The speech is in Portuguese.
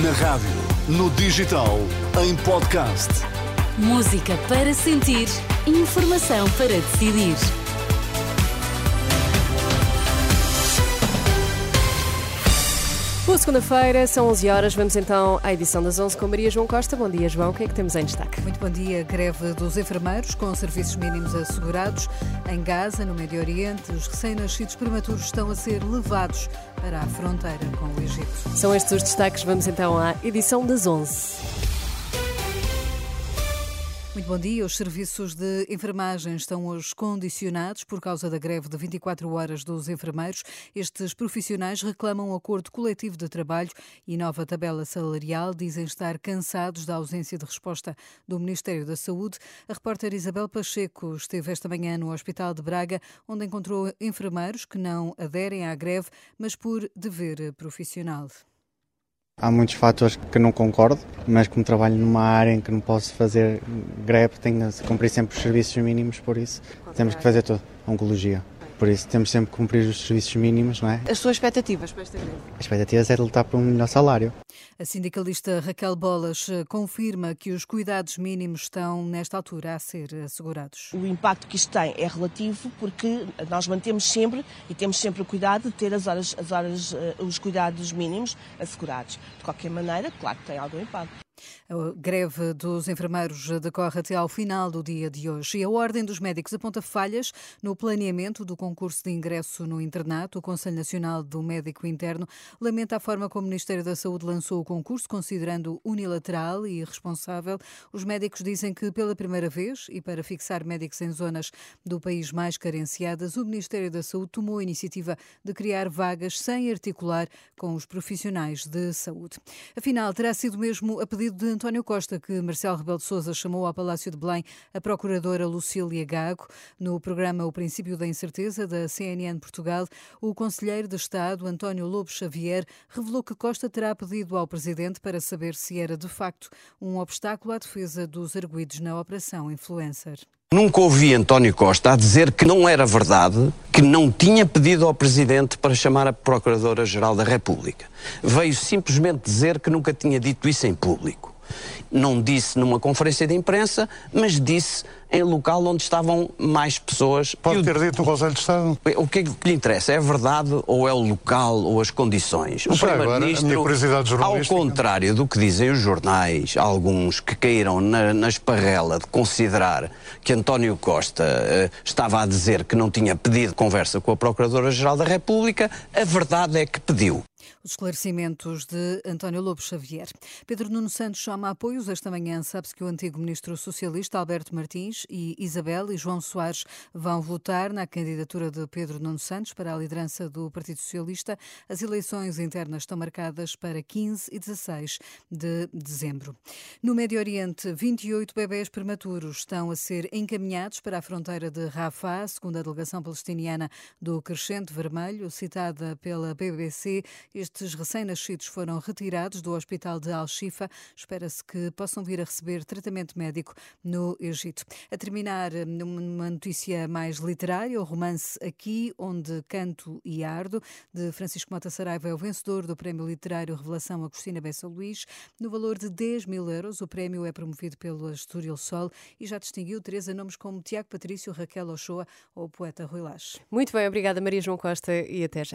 Na rádio, no digital, em podcast. Música para sentir, informação para decidir. Boa segunda-feira, são 11 horas. Vamos então à edição das 11 com Maria João Costa. Bom dia, João. O que é que temos em destaque? Muito bom dia. Greve dos enfermeiros com serviços mínimos assegurados. Em Gaza, no Médio Oriente, os recém-nascidos prematuros estão a ser levados para a fronteira com o Egito. São estes os destaques. Vamos então à edição das 11. Muito bom dia. Os serviços de enfermagem estão hoje condicionados por causa da greve de 24 horas dos enfermeiros. Estes profissionais reclamam um acordo coletivo de trabalho e nova tabela salarial. Dizem estar cansados da ausência de resposta do Ministério da Saúde. A repórter Isabel Pacheco esteve esta manhã no Hospital de Braga, onde encontrou enfermeiros que não aderem à greve, mas por dever profissional. Há muitos fatores que não concordo, mas como trabalho numa área em que não posso fazer greve, tenho de cumprir sempre os serviços mínimos, por isso temos que fazer tudo. Oncologia. Por isso temos sempre que cumprir os serviços mínimos, não é? As suas expectativas para esta greve? As expectativas é de lutar por um melhor salário. A sindicalista Raquel Bolas eh, confirma que os cuidados mínimos estão, nesta altura, a ser assegurados. O impacto que isto tem é relativo porque nós mantemos sempre e temos sempre o cuidado de ter as horas, as horas, eh, os cuidados mínimos assegurados. De qualquer maneira, claro que tem algum impacto. A greve dos enfermeiros decorre até ao final do dia de hoje e a Ordem dos Médicos aponta falhas no planeamento do concurso de ingresso no internato. O Conselho Nacional do Médico Interno lamenta a forma como o Ministério da Saúde lançou o concurso, considerando unilateral e irresponsável. Os médicos dizem que, pela primeira vez, e para fixar médicos em zonas do país mais carenciadas, o Ministério da Saúde tomou a iniciativa de criar vagas sem articular com os profissionais de saúde. Afinal, terá sido mesmo a pedido de António Costa que Marcelo Rebelo de Sousa chamou ao Palácio de Belém a procuradora Lucília Gago. No programa O Princípio da Incerteza, da CNN Portugal, o conselheiro de Estado, António Lobo Xavier, revelou que Costa terá pedido ao presidente para saber se era de facto um obstáculo à defesa dos arguídos na Operação Influencer. Nunca ouvi António Costa a dizer que não era verdade, que não tinha pedido ao Presidente para chamar a Procuradora-Geral da República. Veio simplesmente dizer que nunca tinha dito isso em público. Não disse numa conferência de imprensa, mas disse em local onde estavam mais pessoas. Pode ter dito no Conselho de Estado. O que é que lhe interessa? É a verdade ou é o local ou as condições? o Primeiro-Ministro, ao contrário do que dizem os jornais, alguns que caíram na, na esparrela de considerar que António Costa uh, estava a dizer que não tinha pedido conversa com a Procuradora-Geral da República, a verdade é que pediu. Os esclarecimentos de António Lobo Xavier. Pedro Nuno Santos chama apoios. Esta manhã sabe-se que o antigo ministro socialista Alberto Martins e Isabel e João Soares vão votar na candidatura de Pedro Nuno Santos para a liderança do Partido Socialista. As eleições internas estão marcadas para 15 e 16 de dezembro. No Médio Oriente, 28 bebés prematuros estão a ser encaminhados para a fronteira de Rafah, segundo a delegação palestiniana do Crescente Vermelho, citada pela BBC. Estes recém-nascidos foram retirados do hospital de Al-Shifa. Espera-se que possam vir a receber tratamento médico no Egito. A terminar, numa notícia mais literária, o romance Aqui, onde canto e ardo, de Francisco Mota Saraiva, é o vencedor do Prémio Literário Revelação Agostina Bessa Luís. No valor de 10 mil euros, o prémio é promovido pelo Astúrio Sol e já distinguiu três nomes como Tiago Patrício, Raquel Ochoa ou o poeta Rui Lage. Muito bem, obrigada Maria João Costa e até já.